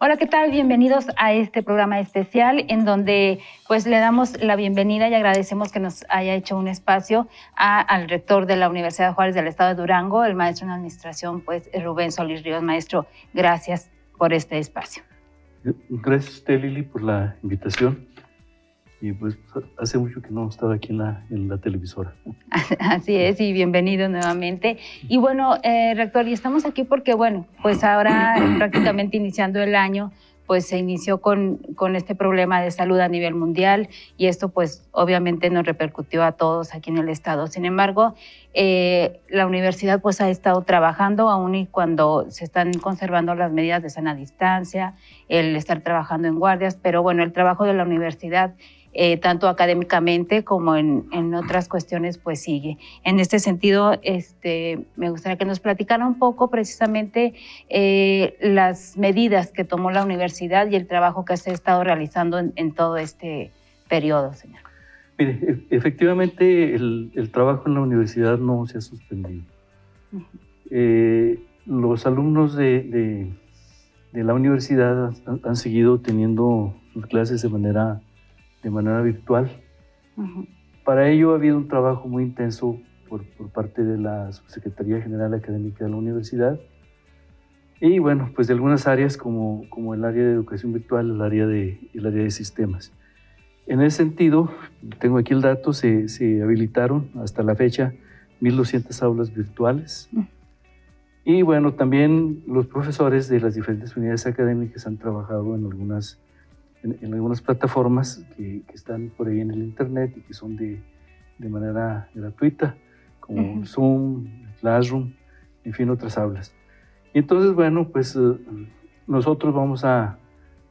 Hola, ¿qué tal? Bienvenidos a este programa especial en donde pues le damos la bienvenida y agradecemos que nos haya hecho un espacio al rector de la Universidad de Juárez del Estado de Durango, el maestro en administración, pues Rubén Solís Ríos. Maestro, gracias por este espacio. Gracias a usted, Lili, por la invitación y pues hace mucho que no estaba aquí en la, en la televisora. Así es, y bienvenido nuevamente. Y bueno, eh, rector, y estamos aquí porque, bueno, pues ahora prácticamente iniciando el año, pues se inició con, con este problema de salud a nivel mundial y esto pues obviamente nos repercutió a todos aquí en el estado. Sin embargo, eh, la universidad pues ha estado trabajando aún y cuando se están conservando las medidas de sana distancia, el estar trabajando en guardias, pero bueno, el trabajo de la universidad eh, tanto académicamente como en, en, otras cuestiones, pues sigue. En este sentido, este, me gustaría que nos platicara un poco precisamente eh, las medidas que tomó la universidad y el trabajo que se ha estado realizando en, todo este periodo, señor. Mire, e, efectivamente el, el, trabajo en la universidad no se ha suspendido. Eh, los alumnos de, de, de la universidad han, han, seguido teniendo sus clases de manera de manera virtual. Para ello ha habido un trabajo muy intenso por, por, parte de la Subsecretaría General Académica de la Universidad y bueno, pues de algunas áreas como, como el área de educación virtual, el área de, el área de sistemas. En ese sentido, tengo aquí el dato, se, se habilitaron hasta la fecha 1.200 aulas virtuales. Y bueno, también los profesores de las diferentes unidades académicas han trabajado en algunas en, algunas plataformas que, están por ahí en el Internet y que son de, de manera gratuita, como Zoom, Classroom, en fin, otras aulas. Y entonces, bueno, pues eh, nosotros vamos a,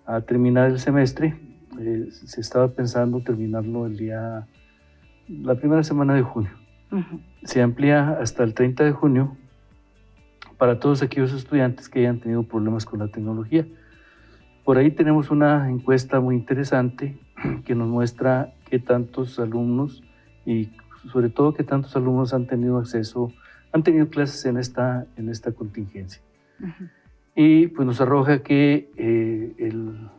a, terminar el semestre. Eh, se estaba pensando terminarlo el día, la primera semana de junio. Se amplía hasta el 30 de junio para todos aquellos estudiantes que hayan tenido problemas con la tecnología. Por ahí tenemos una encuesta muy interesante que nos muestra qué tantos alumnos y sobre todo qué tantos alumnos han tenido acceso, han tenido clases en esta, en esta contingencia. Y pues nos arroja que eh, el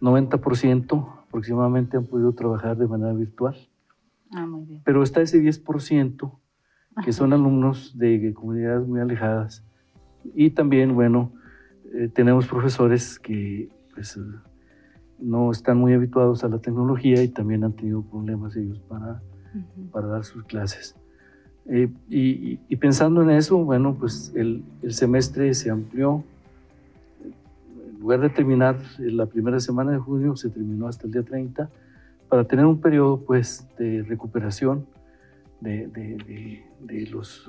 90% aproximadamente han podido trabajar de manera virtual. Ah, muy bien. Pero está ese 10% que son alumnos de comunidades muy alejadas. Y también, bueno, eh, tenemos profesores que pues, eh, no están muy habituados a la tecnología y también han tenido problemas ellos para, para dar sus clases. Eh, y, y, pensando en eso, bueno, pues el, el, semestre se amplió. En lugar de terminar la primera semana de junio, se terminó hasta el día 30 para tener un periodo pues de recuperación de, de, de los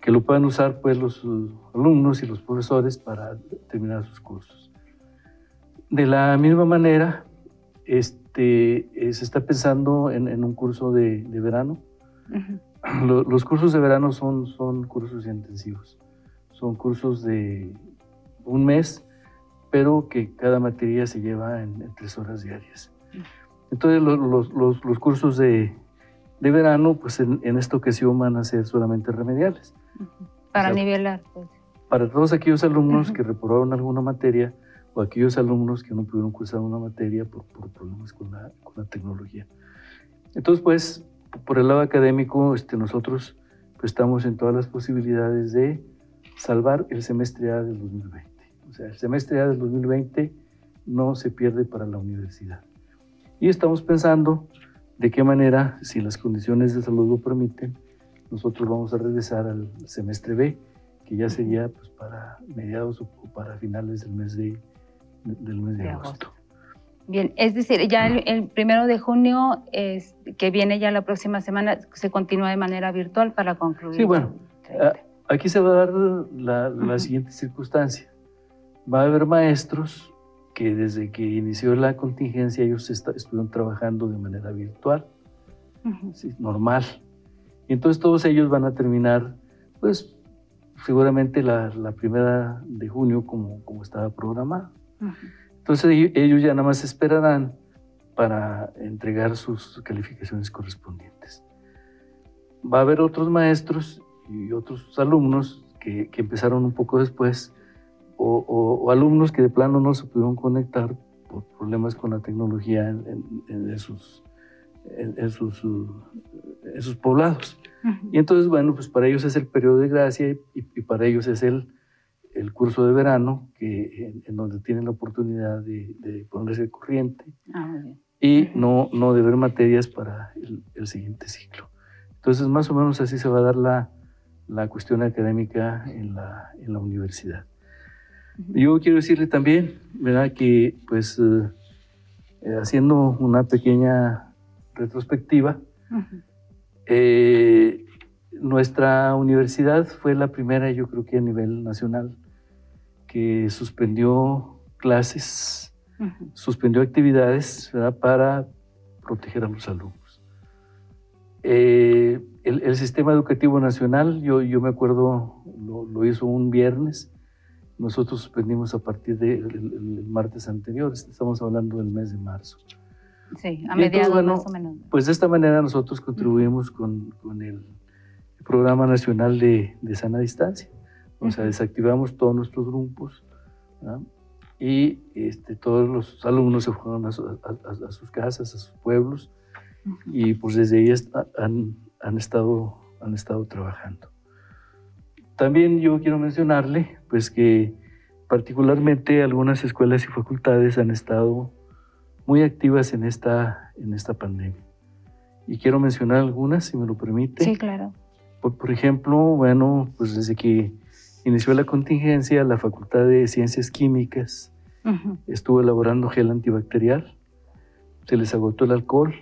que lo puedan usar pues los alumnos y los profesores para terminar sus cursos. De la misma manera, este, eh, se está pensando en, un curso de, verano. los, cursos de verano son, son cursos intensivos, son cursos de un mes, pero que cada materia se lleva en, tres horas diarias. Entonces los, los, los cursos de, de verano, pues en, en, esta ocasión van a ser solamente remediales. Para nivelar. Pues. Para todos aquellos alumnos que reprobaron alguna materia o aquellos alumnos que no pudieron cursar una materia por, por problemas con la, con la, tecnología. Entonces, pues, por el lado académico, este, nosotros pues, estamos en todas las posibilidades de salvar el semestre A del 2020. O sea, el semestre A del 2020 no se pierde para la universidad. Y estamos pensando de qué manera, si las condiciones de salud lo permiten, nosotros vamos a regresar al semestre B, que ya sería pues, para mediados o para finales del mes de, del mes de, agosto. Bien, es decir, ya el, primero de junio, es, que viene ya la próxima semana, se continúa de manera virtual para concluir. Sí, bueno, aquí se va a dar la, la siguiente circunstancia. Va a haber maestros que desde que inició la contingencia ellos estuvieron trabajando de manera virtual, normal. Y entonces todos ellos van a terminar, pues seguramente la, la primera de junio como, como estaba programado. Entonces ellos ya nada más esperarán para entregar sus calificaciones correspondientes. Va a haber otros maestros y otros alumnos que, que empezaron un poco después, o, alumnos que de plano no se pudieron conectar por problemas con la tecnología en, sus, en, sus, sus, poblados. Y entonces, bueno, pues para ellos es el periodo de gracia y, para ellos es el, el curso de verano, que, en, donde tienen la oportunidad de, ponerse corriente ah, y no, no de ver materias para el, el, siguiente ciclo. Entonces, más o menos así se va a dar la, la cuestión académica en la, en la universidad. Yo quiero decirle también, ¿verdad? Que pues eh, eh, haciendo una pequeña retrospectiva, eh, nuestra universidad fue la primera, yo creo que a nivel nacional, que suspendió clases, suspendió actividades ¿verdad? para proteger a los alumnos. el, sistema educativo nacional, yo, yo me acuerdo, lo, lo hizo un viernes, nosotros suspendimos a partir del martes anterior, estamos hablando del mes de marzo. Sí, a mediados más o menos. Pues de esta manera nosotros contribuimos con, con el Programa Nacional de, de Sana Distancia. O sea, desactivamos todos nuestros grupos y este, todos los alumnos se fueron a, a, sus casas, a sus pueblos y pues desde ahí han, han, estado, han estado trabajando. También yo quiero mencionarle pues que particularmente algunas escuelas y facultades han estado muy activas en esta, en esta pandemia. Y quiero mencionar algunas, si me lo permite. Sí, claro. Por, ejemplo, bueno, pues desde que inició la contingencia, la Facultad de Ciencias Químicas estuvo elaborando gel antibacterial, se les agotó el alcohol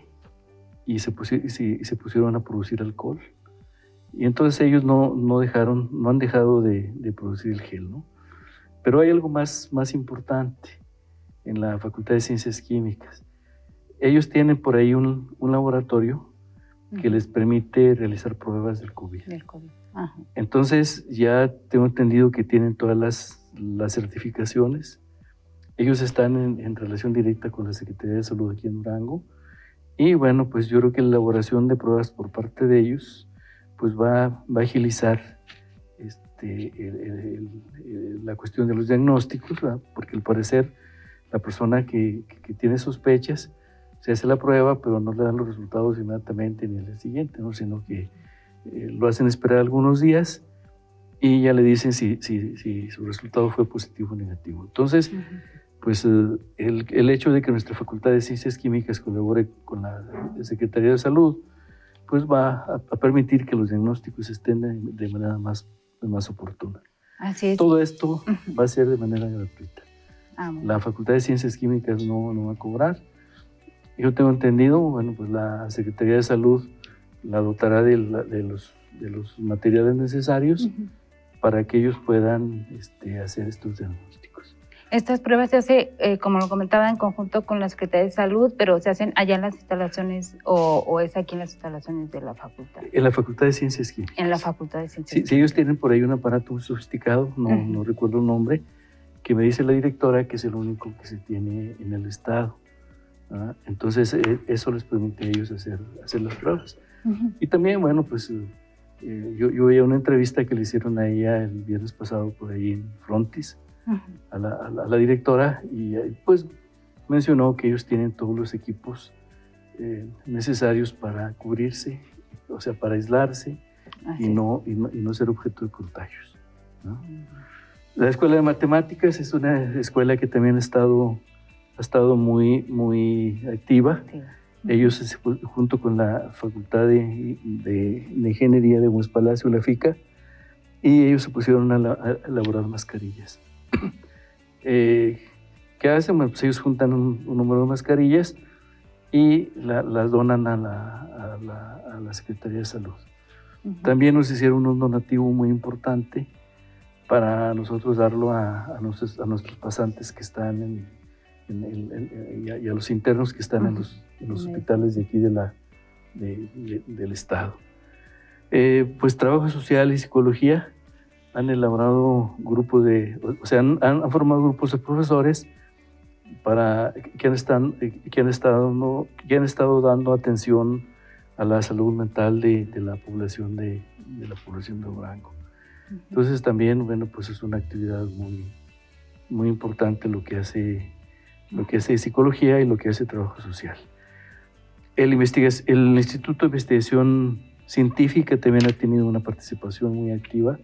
y se, y se pusieron a producir alcohol. Y entonces ellos no, no dejaron, no han dejado de, de, producir el gel, ¿no? Pero hay algo más, más importante en la Facultad de Ciencias Químicas. Ellos tienen por ahí un, un laboratorio que les permite realizar pruebas del COVID. Del COVID. Entonces ya tengo entendido que tienen todas las, las certificaciones. Ellos están en, en, relación directa con la Secretaría de Salud aquí en Durango. Y bueno, pues yo creo que la elaboración de pruebas por parte de ellos pues va, va a agilizar este, la cuestión de los diagnósticos, porque al parecer la persona que, que, tiene sospechas se hace la prueba, pero no le dan los resultados inmediatamente ni el día siguiente, ¿no? sino que eh, lo hacen esperar algunos días y ya le dicen si, si, si su resultado fue positivo o negativo. Entonces, pues eh, el, el, hecho de que nuestra Facultad de Ciencias Químicas colabore con la Secretaría de Salud, pues va a, permitir que los diagnósticos estén de, manera más, más oportuna. Así es. Todo esto va a ser de manera gratuita. Ah, la Facultad de Ciencias Químicas no, no va a cobrar. Yo tengo entendido, bueno, pues la Secretaría de Salud la dotará de, de, los, de los, materiales necesarios para que ellos puedan este, hacer estos diagnósticos. Estas pruebas se hacen, eh, como lo comentaba, en conjunto con la Secretaría de Salud, pero se hacen allá en las instalaciones o, es aquí en las instalaciones de la facultad. En la Facultad de Ciencias Químicas. En la Facultad de Ciencias Químicas. Sí, ellos tienen por ahí un aparato muy sofisticado, no, no recuerdo el nombre, que me dice la directora que es el único que se tiene en el estado. Entonces, eh, eso les permite a ellos hacer, hacer las pruebas. Y también, bueno, pues eh, yo, yo veía una entrevista que le hicieron a ella el viernes pasado por ahí en Frontis a, la, directora y pues mencionó que ellos tienen todos los equipos eh, necesarios para cubrirse, o sea, para aislarse y no, y no, ser objeto de contagios. La Escuela de Matemáticas es una escuela que también ha estado, ha estado muy, muy activa. Ellos, junto con la Facultad de, de, Ingeniería de Buenos Palacio, la FICA, y ellos se pusieron a, a elaborar mascarillas. Eh, ¿Qué hacen? pues ellos juntan un, número de mascarillas y las donan a la, Secretaría de Salud. También nos hicieron un donativo muy importante para nosotros darlo a, nuestros, a nuestros, pasantes que están en, y, a, los internos que están en los, hospitales de aquí de la, del Estado. Eh, pues trabajo social y psicología han elaborado grupos de, o sea, han, formado grupos de profesores para que han, están, que han, estado, que han estado dando atención a la salud mental de, de la población de, de, la población de Durango. Entonces también, bueno, pues es una actividad muy, muy importante lo que hace, lo que hace psicología y lo que hace trabajo social. El, el Instituto de Investigación Científica también ha tenido una participación muy activa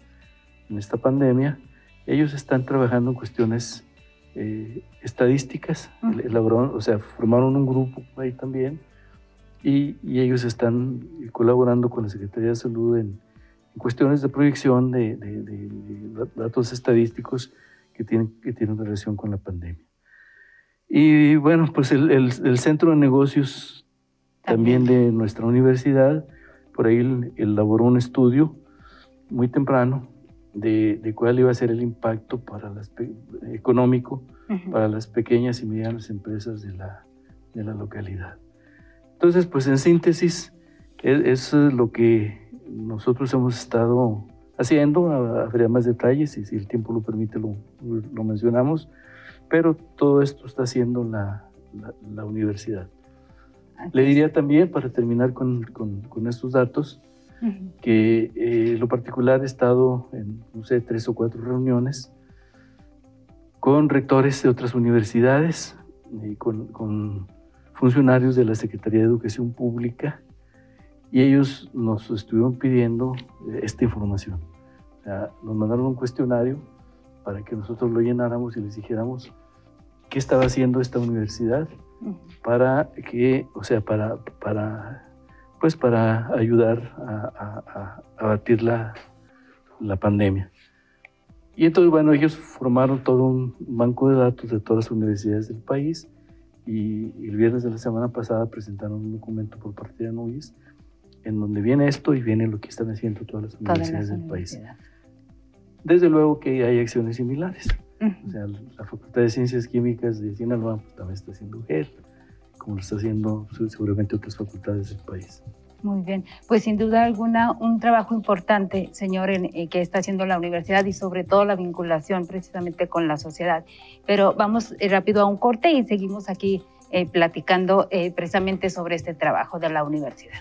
en esta pandemia. Ellos están trabajando en cuestiones eh, estadísticas, o sea, formaron un grupo ahí también y, ellos están colaborando con la Secretaría de Salud en, cuestiones de proyección de, datos estadísticos que tienen, que tienen relación con la pandemia. Y bueno, pues el, el, centro de negocios también de nuestra universidad, por ahí elaboró un estudio muy temprano de, cuál iba a ser el impacto para las, económico para las pequeñas y medianas empresas de la, de la localidad. Entonces, pues en síntesis, e, es, lo que nosotros hemos estado haciendo, habría más detalles y si el tiempo lo permite lo, lo mencionamos, pero todo esto está haciendo la, la, universidad. Le diría también, para terminar con, con, con estos datos, que eh, lo particular he estado en, no sé, tres o cuatro reuniones con rectores de otras universidades y con, con funcionarios de la Secretaría de Educación Pública y ellos nos estuvieron pidiendo eh, esta información. O sea, nos mandaron un cuestionario para que nosotros lo llenáramos y les dijéramos qué estaba haciendo esta universidad para que, o sea, para, para pues para ayudar a, batir la, la, pandemia. Y entonces, bueno, ellos formaron todo un banco de datos de todas las universidades del país y, el viernes de la semana pasada presentaron un documento por parte de ANUYES en donde viene esto y viene lo que están haciendo todas las universidades del país. Desde luego que hay acciones similares. O sea, la Facultad de Ciencias Químicas de Sinaloa pues, también está haciendo GEL como lo está haciendo seguramente otras facultades del país. Muy bien, pues sin duda alguna un trabajo importante, señor, en, eh, que está haciendo la universidad y sobre todo la vinculación precisamente con la sociedad. Pero vamos eh, rápido a un corte y seguimos aquí eh, platicando precisamente sobre este trabajo de la universidad.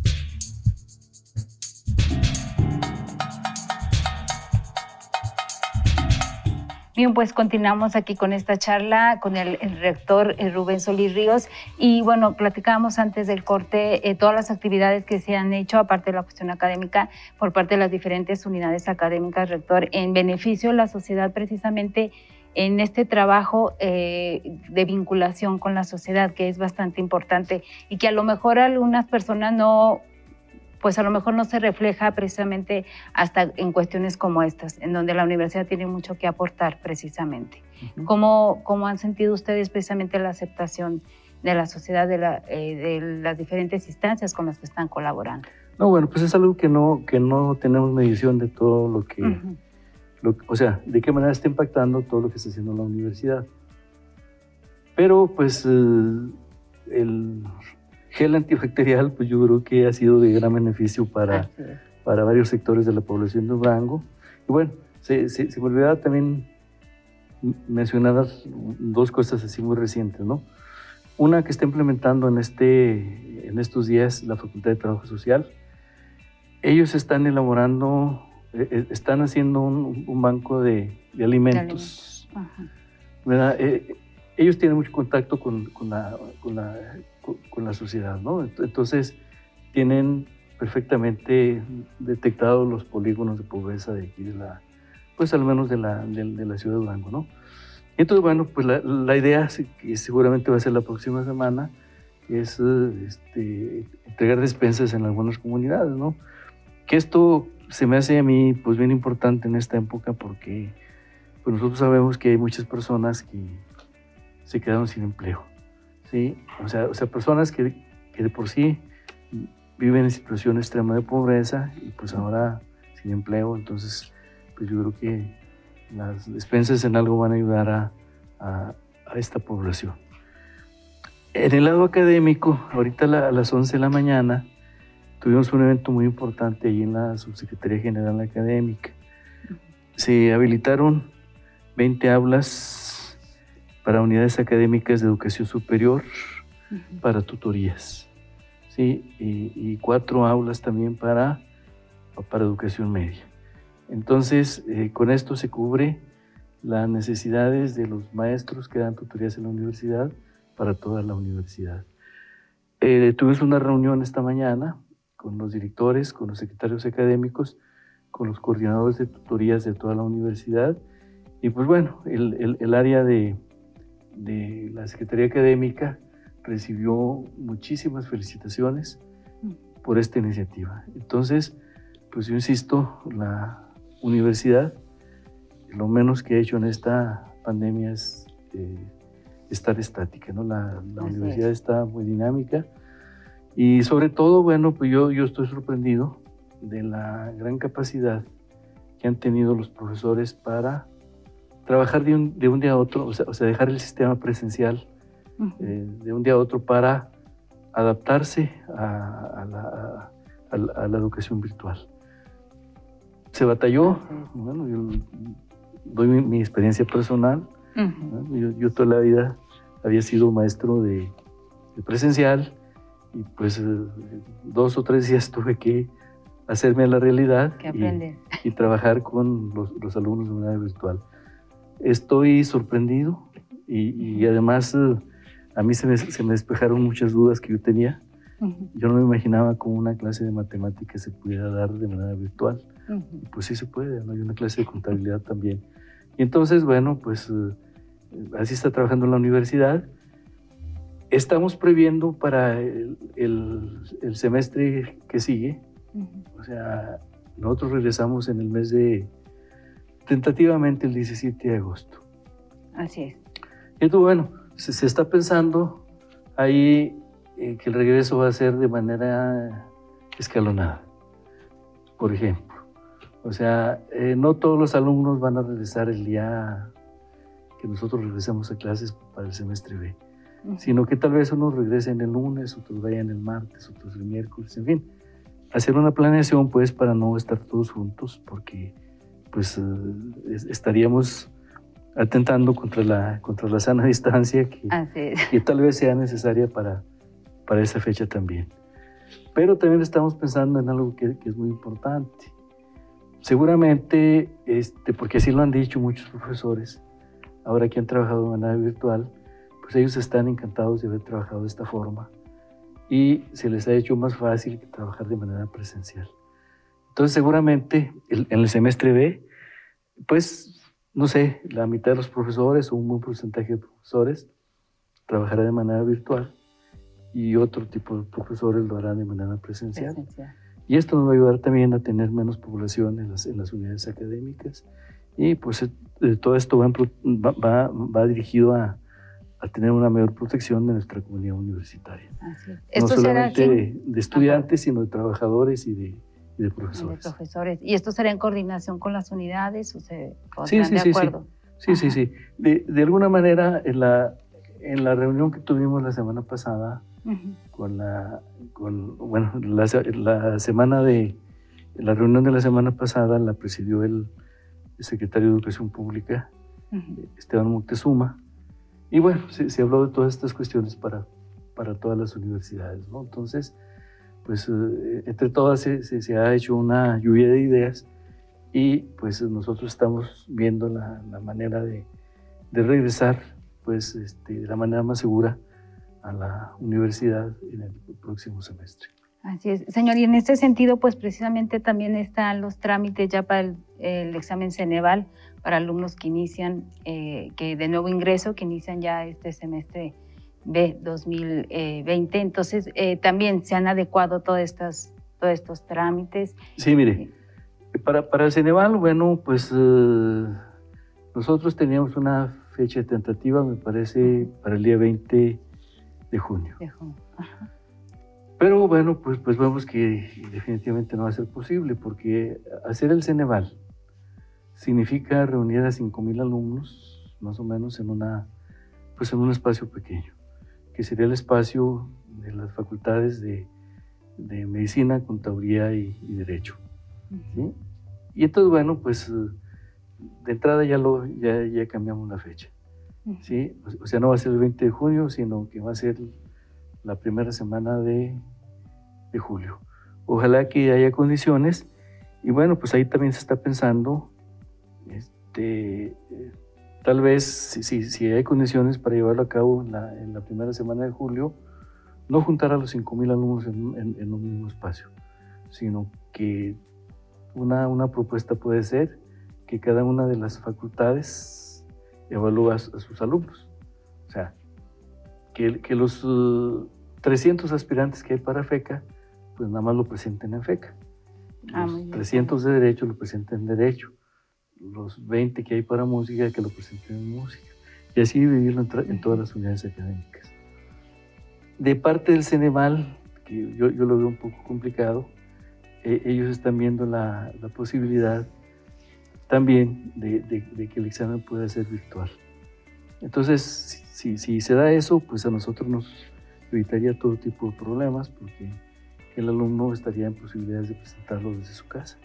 Bien, pues continuamos aquí con esta charla con el, rector eh, Rubén Solís Ríos. Y bueno, platicábamos antes del corte eh, todas las actividades que se han hecho, aparte de la cuestión académica, por parte de las diferentes unidades académicas, rector, en beneficio de la sociedad precisamente en este trabajo eh, de vinculación con la sociedad, que es bastante importante y que a lo mejor algunas personas no, pues a lo mejor no se refleja precisamente hasta en cuestiones como estas, en donde la universidad tiene mucho que aportar precisamente. ¿Cómo, ¿Cómo, han sentido ustedes precisamente la aceptación de la sociedad, de, la, eh, de, las diferentes instancias con las que están colaborando? No, bueno, pues es algo que no, que no tenemos medición de todo lo que o sea, de qué manera está impactando todo lo que está haciendo la universidad. Pero pues eh, el gel antibacterial, pues yo creo que ha sido de gran beneficio para, para varios sectores de la población de Durango. Y bueno, se, se, me olvidaba también mencionar dos cosas así muy recientes, ¿no? Una que está implementando en, este, en estos días la Facultad de Trabajo Social. Ellos están elaborando eh, eh, están haciendo un, banco de, alimentos. Eh, ellos tienen mucho contacto con, con, la, con, la, con, la, sociedad, ¿no? Entonces, tienen perfectamente detectados los polígonos de pobreza de aquí, de la, pues al menos de la, de, la ciudad de Durango, ¿no? Entonces, bueno, pues la, la, idea, que seguramente va a ser la próxima semana, es este, entregar despensas en algunas comunidades, ¿no? Que esto se me hace a mí pues bien importante en esta época porque pues nosotros sabemos que hay muchas personas que se quedaron sin empleo. ¿Sí? O sea, o sea personas que, que de por sí viven en situación extrema de pobreza y pues ahora sin empleo, entonces pues yo creo que las despensas en algo van a ayudar a, a, esta población. En el lado académico, ahorita a las 11 de la mañana, tuvimos un evento muy importante ahí en la Subsecretaría General Académica. Se habilitaron 20 aulas para unidades académicas de educación superior, para tutorías, ¿sí? y, cuatro aulas también para, para educación media. Entonces, eh, con esto se cubre las necesidades de los maestros que dan tutorías en la universidad para toda la universidad. Eh, tuvimos una reunión esta mañana con los directores, con los secretarios académicos, con los coordinadores de tutorías de toda la universidad. Y pues bueno, el, el, área de, de, la Secretaría Académica recibió muchísimas felicitaciones por esta iniciativa. Entonces, pues yo insisto, la universidad, lo menos que ha hecho en esta pandemia es eh, estar estática, ¿no? La, la universidad está muy dinámica y sobre todo, bueno, pues yo, yo estoy sorprendido de la gran capacidad que han tenido los profesores para trabajar de un, de un día a otro, o sea, o sea, dejar el sistema presencial eh, de un día a otro para adaptarse a, la, a, la, educación virtual. Se batalló, bueno, yo doy mi, experiencia personal, yo, yo, toda la vida había sido maestro de, de presencial, y pues eh, dos o tres días tuve que hacerme a la realidad y, trabajar con los, alumnos de manera virtual. Estoy sorprendido y, además eh, a mí se me, se me, despejaron muchas dudas que yo tenía. Yo no me imaginaba cómo una clase de matemáticas se pudiera dar de manera virtual. Pues sí se puede, ¿no? hay una clase de contabilidad también. Y entonces, bueno, pues eh, así está trabajando la universidad Estamos previendo para el, el, semestre que sigue, o sea, nosotros regresamos en el mes de, tentativamente el 17 de agosto. Así es. Entonces, bueno, se, se está pensando ahí eh, que el regreso va a ser de manera escalonada, por ejemplo. O sea, eh, no todos los alumnos van a regresar el día que nosotros regresemos a clases para el semestre B sino que tal vez unos regresen el lunes, otros vayan el martes, otros el miércoles, en fin. Hacer una planeación pues para no estar todos juntos porque pues eh, estaríamos atentando contra la, contra la sana distancia que, tal vez sea necesaria para, para esa fecha también. Pero también estamos pensando en algo que, que es muy importante. Seguramente, este, porque así lo han dicho muchos profesores, ahora que han trabajado de manera virtual, pues ellos están encantados de haber trabajado de esta forma y se les ha hecho más fácil que trabajar de manera presencial. Entonces seguramente en el semestre B, pues no sé, la mitad de los profesores o un buen porcentaje de profesores trabajará de manera virtual y otro tipo de profesores lo harán de manera presencial. Y esto nos va a ayudar también a tener menos población en las, en las unidades académicas y pues eh, todo esto va, va, va dirigido a, a tener una mayor protección de nuestra comunidad universitaria. No solamente de, estudiantes, sino de trabajadores y de, de profesores. De profesores. ¿Y esto será en coordinación con las unidades o se sí, sí, de acuerdo? Sí, sí, sí. De, de, alguna manera, en la, en la reunión que tuvimos la semana pasada, con la, con, bueno, la, la, semana de, la reunión de la semana pasada la presidió el, secretario de Educación Pública, Esteban Montezuma, y bueno, se, habló de todas estas cuestiones para, para todas las universidades, ¿no? Entonces, pues eh, entre todas se, se, ha hecho una lluvia de ideas y pues nosotros estamos viendo la, la manera de, de, regresar pues este, de la manera más segura a la universidad en el próximo semestre. Así es, señor, y en este sentido, pues precisamente también están los trámites ya para el, el examen Ceneval para alumnos que inician, eh, que de nuevo ingreso, que inician ya este semestre de 2020. Entonces, eh, también se han adecuado todas estas, todos estos trámites. Sí, mire, para, para el Ceneval, bueno, pues eh, nosotros teníamos una fecha tentativa, me parece, para el día 20 de junio. De junio. Ajá. Pero bueno, pues, pues vemos que definitivamente no va a ser posible porque hacer el Ceneval significa reunir a 5.000 alumnos, más o menos, en, una, pues en un espacio pequeño, que sería el espacio de las facultades de, de Medicina, Contaduría y, y Derecho. ¿sí? Y entonces, bueno, pues de entrada ya, lo, ya, ya cambiamos la fecha. ¿sí? O sea, no va a ser el 20 de junio, sino que va a ser la primera semana de, de julio. Ojalá que haya condiciones y bueno, pues ahí también se está pensando, este, tal vez si, si, hay condiciones para llevarlo a cabo en la, en la, primera semana de julio, no juntar a los 5.000 alumnos en, en, en, un mismo espacio, sino que una, una propuesta puede ser que cada una de las facultades evalúa a, sus alumnos. O sea, que, que los uh, 300 aspirantes que hay para FECA pues nada más lo presenten en FECA. Ah, los 300 de Derecho lo presenten en Derecho. Los 20 que hay para Música, que lo presenten en Música. Y así vivirlo en, en todas las unidades académicas. De parte del Ceneval, que yo, yo lo veo un poco complicado, eh, ellos están viendo la, la posibilidad también de, de, de, que el examen pueda ser virtual. Entonces, si, si, se da eso, pues a nosotros nos evitaría todo tipo de problemas, porque el alumno estaría en posibilidades de presentarlo desde su casa.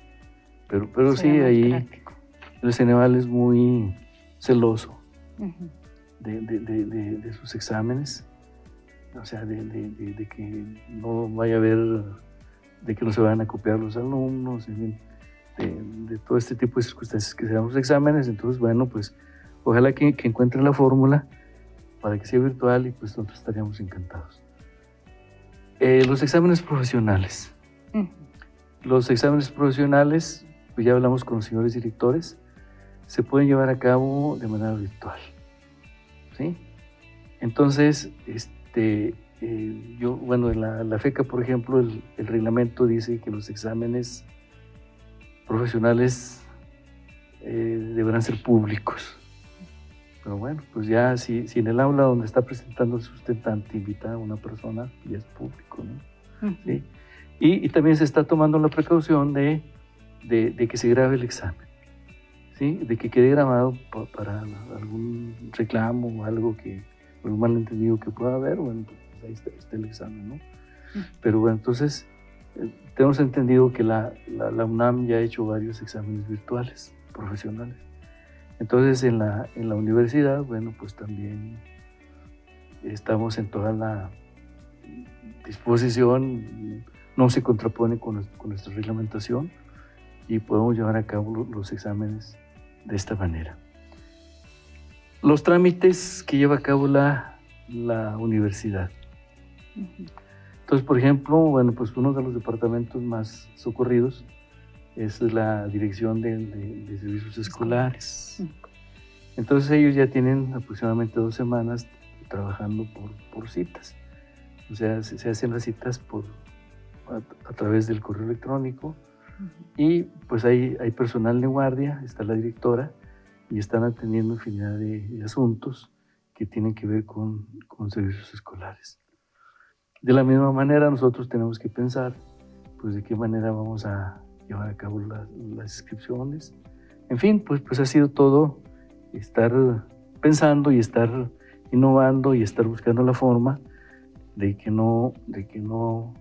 Pero, pero sí, ahí práctico. El Ceneval es muy celoso uh -huh. de, de, de, de, sus exámenes, o sea, de, que no vaya a haber, de que no se vayan a copiar los alumnos, en fin, de, todo este tipo de circunstancias que se dan los exámenes. Entonces, bueno, pues ojalá que, que encuentren la fórmula para que sea virtual y pues nosotros estaríamos encantados. Eh, los exámenes profesionales. Uh -huh. Los exámenes profesionales, pues ya hablamos con los señores directores, se pueden llevar a cabo de manera virtual. ¿sí? Entonces, este, eh, yo, bueno, en la, la, FECA, por ejemplo, el, el, reglamento dice que los exámenes profesionales eh, deberán ser públicos. Pero bueno, pues ya si, si en el aula donde está presentando el sustentante invita a una persona, ya es público, ¿no? ¿Sí? y, y, también se está tomando la precaución de, de, de, que se grabe el examen, ¿sí? De que quede grabado pa, para algún reclamo o algo que, algún malentendido que pueda haber, bueno, pues ahí está, está el examen, ¿no? Uh -huh. Pero bueno, entonces eh, tenemos entendido que la, la, la UNAM ya ha hecho varios exámenes virtuales profesionales. Entonces en la, en la universidad, bueno, pues también estamos en toda la disposición, no se contrapone con, con nuestra reglamentación y podemos llevar a cabo los exámenes de esta manera. Los trámites que lleva a cabo la, la universidad. Entonces, por ejemplo, bueno, pues uno de los departamentos más socorridos es la dirección de, servicios escolares. Entonces ellos ya tienen aproximadamente dos semanas trabajando por, por citas. O sea, se, hacen las citas por, a, través del correo electrónico. Y pues hay, hay personal de guardia, está la directora y están atendiendo infinidad de, de asuntos que tienen que ver con, con servicios escolares. De la misma manera nosotros tenemos que pensar pues de qué manera vamos a, llevar a cabo la, las inscripciones. En fin, pues, pues ha sido todo estar pensando y estar innovando y estar buscando la forma de que no, de que no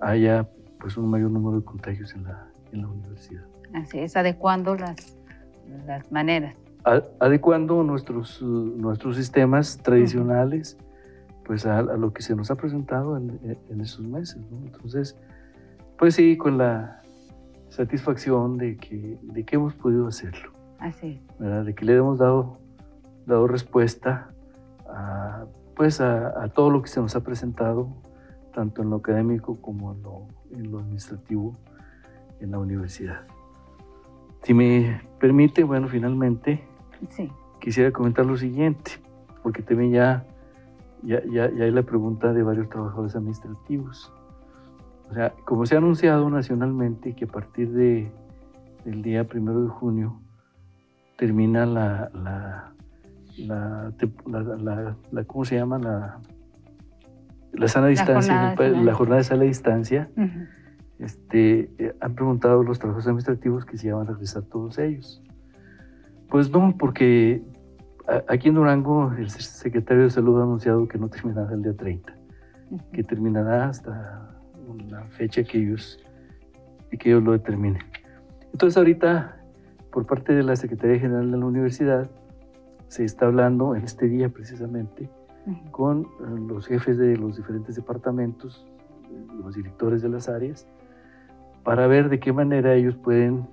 haya pues un mayor número de contagios en la, en la universidad. Así es, adecuando las, las maneras. A, adecuando nuestros, nuestros sistemas tradicionales uh -huh. pues a, a, lo que se nos ha presentado en, en esos meses. ¿no? Entonces, pues sí, con la satisfacción de que, de que hemos podido hacerlo. Así ¿verdad? De que le hemos dado, dado respuesta a, pues a, a, todo lo que se nos ha presentado, tanto en lo académico como en lo, en lo administrativo en la universidad. Si me permite, bueno, finalmente sí. quisiera comentar lo siguiente, porque también ya, ya, ya, ya hay la pregunta de varios trabajadores administrativos. O sea, como se ha anunciado nacionalmente que a partir de, del día primero de junio termina la, la, la, la, ¿cómo se llama? La, la sana distancia, la jornada, de sana distancia, este, eh, han preguntado los trabajos administrativos que si iban a regresar todos ellos. Pues no, porque aquí en Durango el secretario de Salud ha anunciado que no terminará el día 30, que terminará hasta una fecha que ellos, que ellos lo determinen. Entonces ahorita, por parte de la Secretaría General de la Universidad, se está hablando en este día precisamente con eh, los jefes de los diferentes departamentos, los directores de las áreas, para ver de qué manera ellos pueden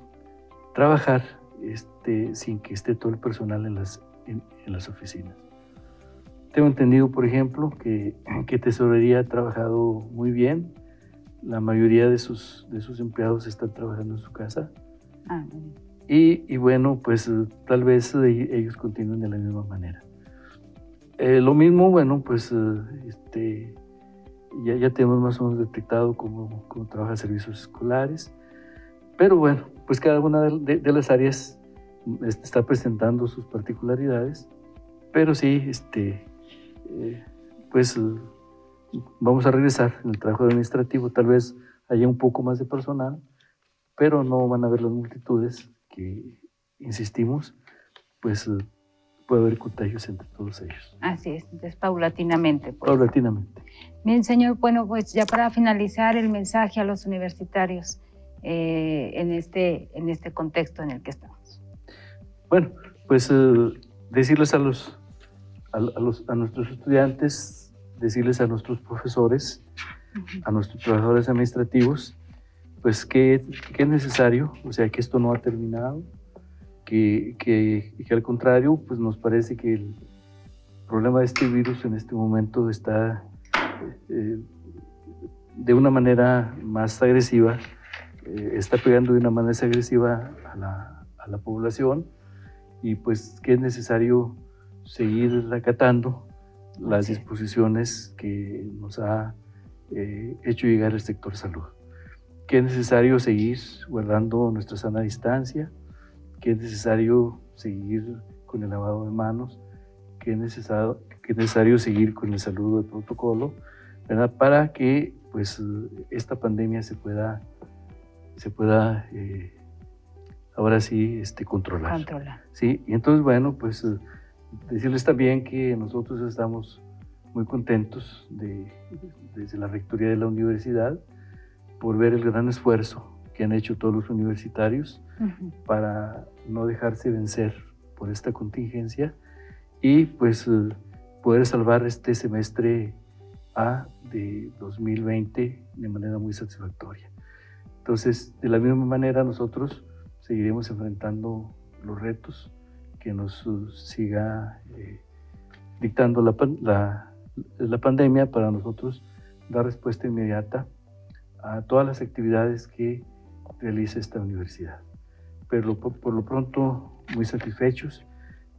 trabajar este, sin que esté todo el personal en las, en, las oficinas. Tengo entendido, por ejemplo, que, que, Tesorería ha trabajado muy bien. La mayoría de sus, de sus empleados están trabajando en su casa. Ah, y, y, bueno, pues tal vez ellos continúen de la misma manera. Eh, lo mismo, bueno, pues eh, este, ya, ya tenemos más o menos detectado cómo, cómo trabaja servicios escolares, pero bueno, pues cada una de, las áreas este, está presentando sus particularidades, pero sí, este, eh, pues vamos a regresar en el trabajo administrativo, tal vez haya un poco más de personal, pero no van a haber las multitudes que, insistimos, pues puede haber contagios entre todos ellos. Así es, entonces paulatinamente. Pues. Paulatinamente. Bien, señor, bueno, pues ya para finalizar el mensaje a los universitarios eh, en, este, en este contexto en el que estamos. Bueno, pues eh, decirles a los, a, los, a nuestros estudiantes, decirles a nuestros profesores, a nuestros trabajadores administrativos, pues que, que es necesario, o sea, que esto no ha terminado, que, que, al contrario, pues nos parece que el problema de este virus en este momento está eh, de una manera más agresiva, eh, está pegando de una manera agresiva a la, a la, población y pues que es necesario seguir acatando las disposiciones que nos ha eh, hecho llegar el sector salud, que es necesario seguir guardando nuestra sana distancia, que es necesario seguir con el lavado de manos, que es necesario, que es necesario seguir con el saludo de protocolo, ¿verdad? Para que pues esta pandemia se pueda, se pueda eh, ahora sí este, controlar. Controlar. Sí, y entonces bueno, pues decirles también que nosotros estamos muy contentos de, desde la rectoría de la universidad por ver el gran esfuerzo que han hecho todos los universitarios para no dejarse vencer por esta contingencia y pues eh, poder salvar este semestre A de 2020 de manera muy satisfactoria. Entonces, de la misma manera nosotros seguiremos enfrentando los retos que nos uh, siga eh, dictando la, la, la pandemia para nosotros dar respuesta inmediata a todas las actividades que realiza esta universidad. Pero por lo pronto muy satisfechos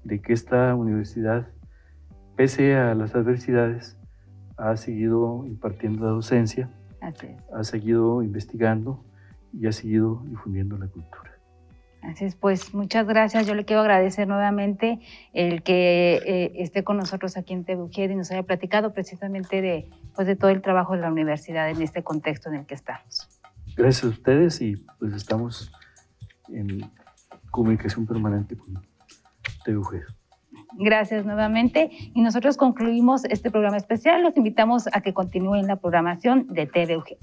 de que esta universidad, pese a las adversidades, ha seguido impartiendo la docencia, ha seguido investigando y ha seguido difundiendo la cultura. Así es, pues muchas gracias. Yo le quiero agradecer nuevamente el que eh, esté con nosotros aquí en TVUGED y nos haya platicado precisamente de, pues, de todo el trabajo de la universidad en este contexto en el que estamos. Gracias a ustedes y pues estamos en comunicación permanente con TVG. Gracias nuevamente. Y nosotros concluimos este programa especial. Los invitamos a que continúen la programación de TVG.